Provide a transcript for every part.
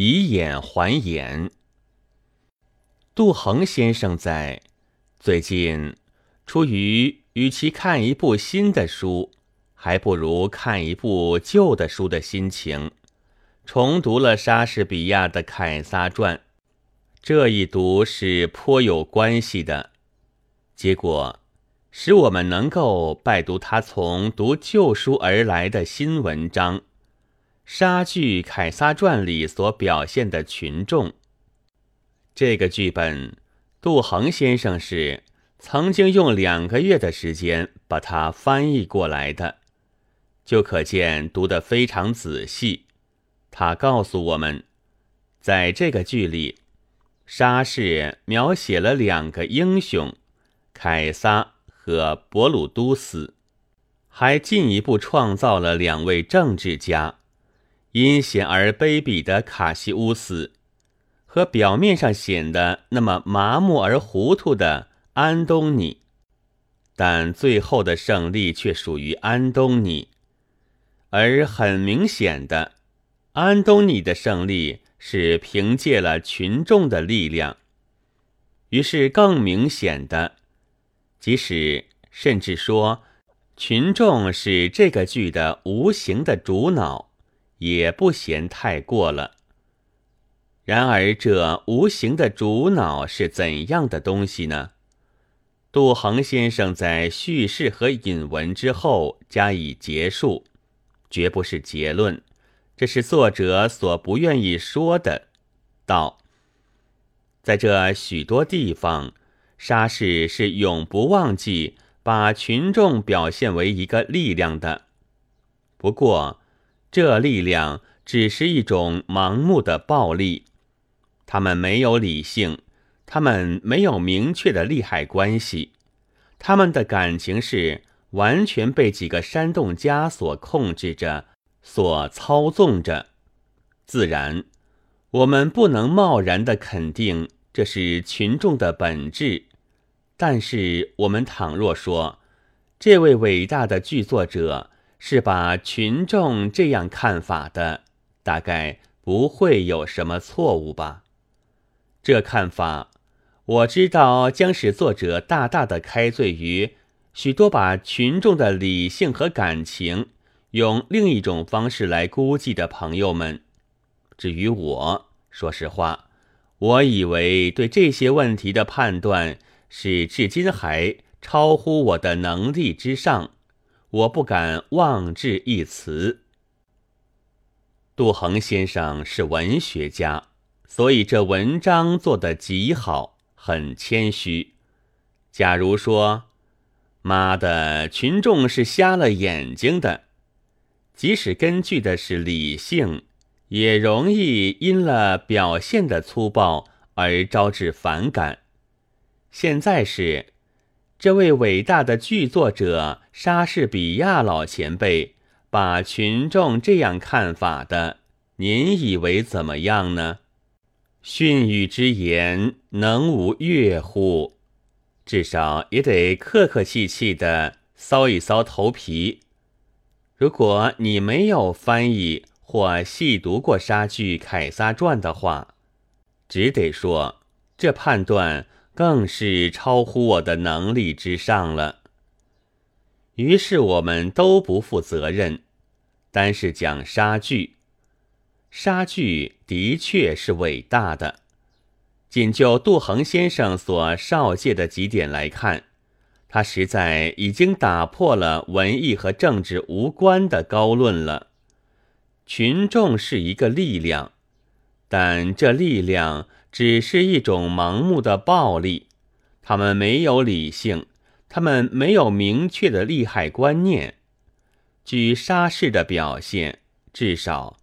以眼还眼。杜衡先生在最近，出于与其看一部新的书，还不如看一部旧的书的心情，重读了莎士比亚的《凯撒传》。这一读是颇有关系的，结果使我们能够拜读他从读旧书而来的新文章。莎剧《凯撒传》里所表现的群众，这个剧本，杜衡先生是曾经用两个月的时间把它翻译过来的，就可见读得非常仔细。他告诉我们，在这个剧里，莎士描写了两个英雄，凯撒和伯鲁都斯，还进一步创造了两位政治家。阴险而卑鄙的卡西乌斯，和表面上显得那么麻木而糊涂的安东尼，但最后的胜利却属于安东尼。而很明显的，安东尼的胜利是凭借了群众的力量。于是更明显的，即使甚至说，群众是这个剧的无形的主脑。也不嫌太过了。然而，这无形的主脑是怎样的东西呢？杜衡先生在叙事和引文之后加以结束，绝不是结论，这是作者所不愿意说的。道，在这许多地方，沙士是永不忘记把群众表现为一个力量的。不过。这力量只是一种盲目的暴力，他们没有理性，他们没有明确的利害关系，他们的感情是完全被几个煽动家所控制着、所操纵着。自然，我们不能贸然的肯定这是群众的本质，但是我们倘若说，这位伟大的剧作者。是把群众这样看法的，大概不会有什么错误吧？这看法，我知道将使作者大大的开罪于许多把群众的理性和感情用另一种方式来估计的朋友们。至于我，说实话，我以为对这些问题的判断是至今还超乎我的能力之上。我不敢妄置一词。杜衡先生是文学家，所以这文章做得极好，很谦虚。假如说，妈的，群众是瞎了眼睛的，即使根据的是理性，也容易因了表现的粗暴而招致反感。现在是。这位伟大的剧作者莎士比亚老前辈把群众这样看法的，您以为怎么样呢？训语之言能无悦乎？至少也得客客气气的搔一搔头皮。如果你没有翻译或细读过莎剧《凯撒传》的话，只得说这判断。更是超乎我的能力之上了。于是我们都不负责任，单是讲杀剧。杀剧的确是伟大的。仅就杜衡先生所绍介的几点来看，他实在已经打破了文艺和政治无关的高论了。群众是一个力量，但这力量。只是一种盲目的暴力，他们没有理性，他们没有明确的利害观念。据沙士的表现，至少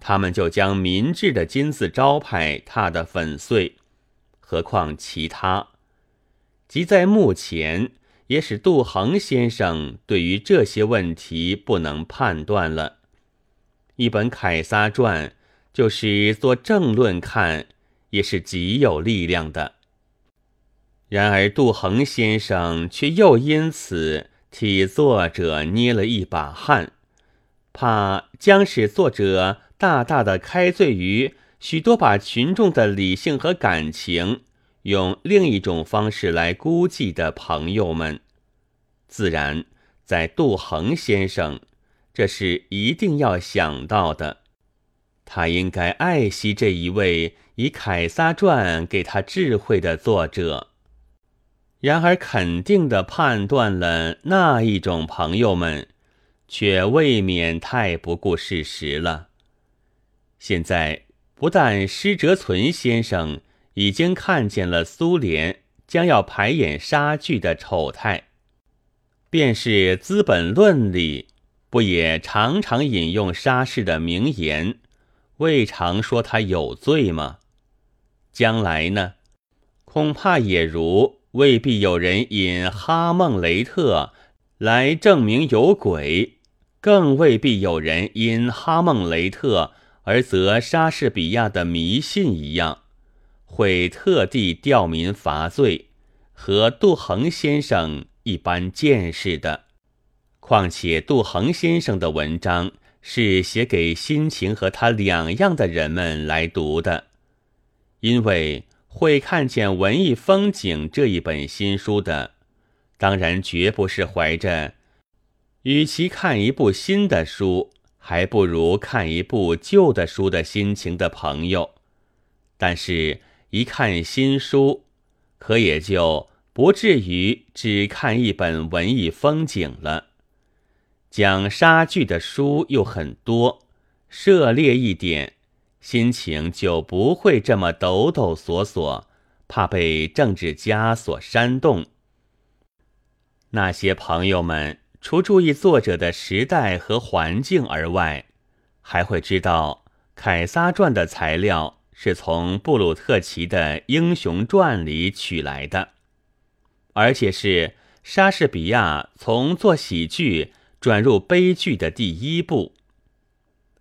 他们就将民智的金字招牌踏得粉碎。何况其他，即在目前，也使杜衡先生对于这些问题不能判断了。一本《凯撒传》，就是做政论看。也是极有力量的。然而，杜衡先生却又因此替作者捏了一把汗，怕将使作者大大的开罪于许多把群众的理性和感情用另一种方式来估计的朋友们，自然在杜衡先生，这是一定要想到的。他应该爱惜这一位以《凯撒传》给他智慧的作者。然而，肯定的判断了那一种朋友们，却未免太不顾事实了。现在，不但施哲存先生已经看见了苏联将要排演莎剧的丑态，便是《资本论》里不也常常引用莎士的名言，未尝说他有罪吗？将来呢，恐怕也如。未必有人引哈孟雷特来证明有鬼，更未必有人因哈孟雷特而责莎士比亚的迷信一样，会特地吊民罚罪，和杜衡先生一般见识的。况且杜衡先生的文章是写给心情和他两样的人们来读的，因为。会看见文艺风景这一本新书的，当然绝不是怀着与其看一部新的书，还不如看一部旧的书的心情的朋友。但是，一看新书，可也就不至于只看一本文艺风景了。讲莎剧的书又很多，涉猎一点。心情就不会这么抖抖索索，怕被政治家所煽动。那些朋友们除注意作者的时代和环境而外，还会知道《凯撒传》的材料是从布鲁特奇的《英雄传》里取来的，而且是莎士比亚从做喜剧转入悲剧的第一步。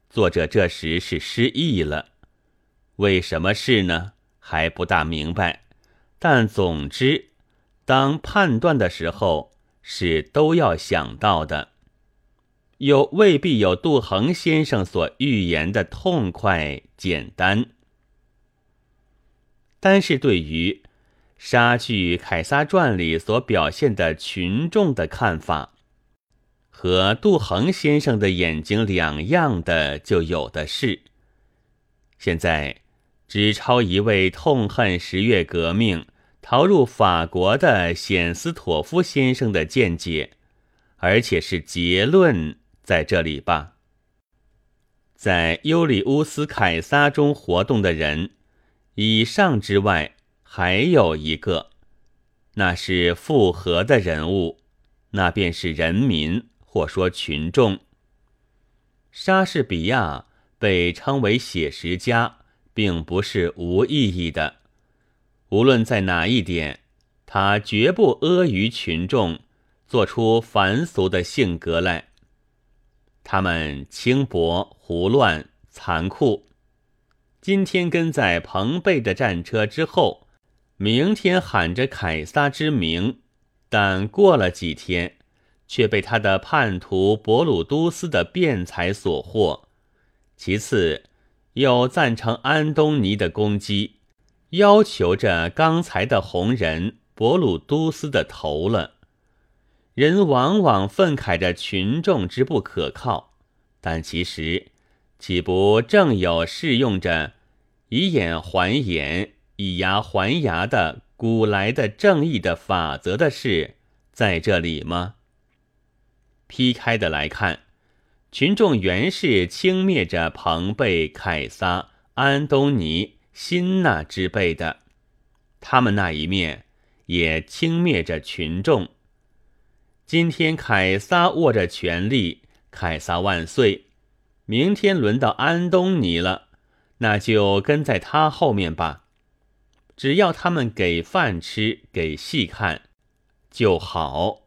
作者这时是失忆了，为什么是呢？还不大明白。但总之，当判断的时候，是都要想到的。又未必有杜衡先生所预言的痛快简单。单是对于莎剧《凯撒传》里所表现的群众的看法。和杜衡先生的眼睛两样的就有的是。现在只抄一位痛恨十月革命、逃入法国的显斯妥夫先生的见解，而且是结论在这里吧。在尤里乌斯·凯撒中活动的人，以上之外还有一个，那是复合的人物，那便是人民。或说群众，莎士比亚被称为写实家，并不是无意义的。无论在哪一点，他绝不阿谀群众，做出凡俗的性格来。他们轻薄、胡乱、残酷。今天跟在彭贝的战车之后，明天喊着凯撒之名，但过了几天。却被他的叛徒博鲁都斯的辩才所惑。其次，又赞成安东尼的攻击，要求着刚才的红人博鲁都斯的头了。人往往愤慨着群众之不可靠，但其实，岂不正有适用着以眼还眼、以牙还牙的古来的正义的法则的事在这里吗？劈开的来看，群众原是轻蔑着庞贝、凯撒、安东尼、辛纳之辈的，他们那一面也轻蔑着群众。今天凯撒握着权力，凯撒万岁。明天轮到安东尼了，那就跟在他后面吧。只要他们给饭吃，给戏看，就好。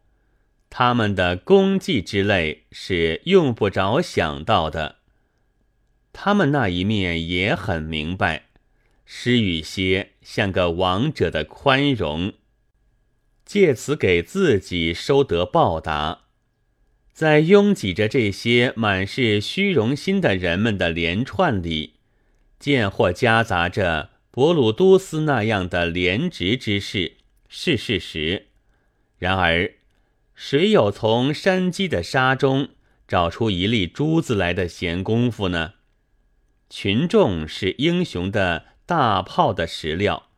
他们的功绩之类是用不着想到的，他们那一面也很明白，施予些像个王者的宽容，借此给自己收得报答。在拥挤着这些满是虚荣心的人们的连串里，见或夹杂着伯鲁都斯那样的廉直之事，是事实。然而，谁有从山鸡的沙中找出一粒珠子来的闲工夫呢？群众是英雄的大炮的石料，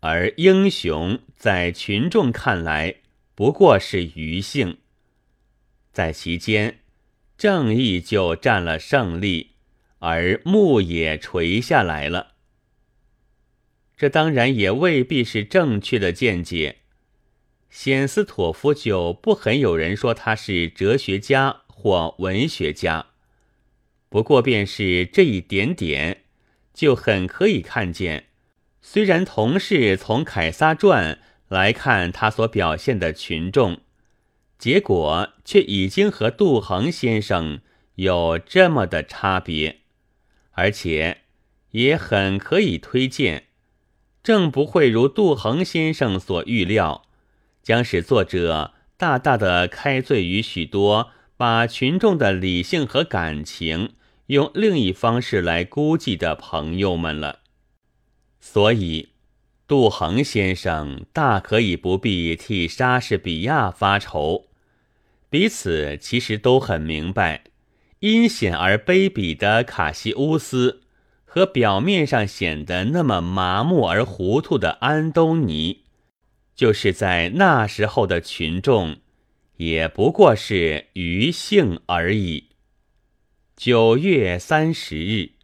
而英雄在群众看来不过是余性。在其间，正义就占了胜利，而木也垂下来了。这当然也未必是正确的见解。显斯妥夫就不很有人说他是哲学家或文学家，不过便是这一点点，就很可以看见。虽然同是从凯撒传来看他所表现的群众，结果却已经和杜衡先生有这么的差别，而且也很可以推荐，正不会如杜衡先生所预料。将使作者大大的开罪于许多把群众的理性和感情用另一方式来估计的朋友们了。所以，杜衡先生大可以不必替莎士比亚发愁，彼此其实都很明白，阴险而卑鄙的卡西乌斯和表面上显得那么麻木而糊涂的安东尼。就是在那时候的群众，也不过是余兴而已。九月三十日。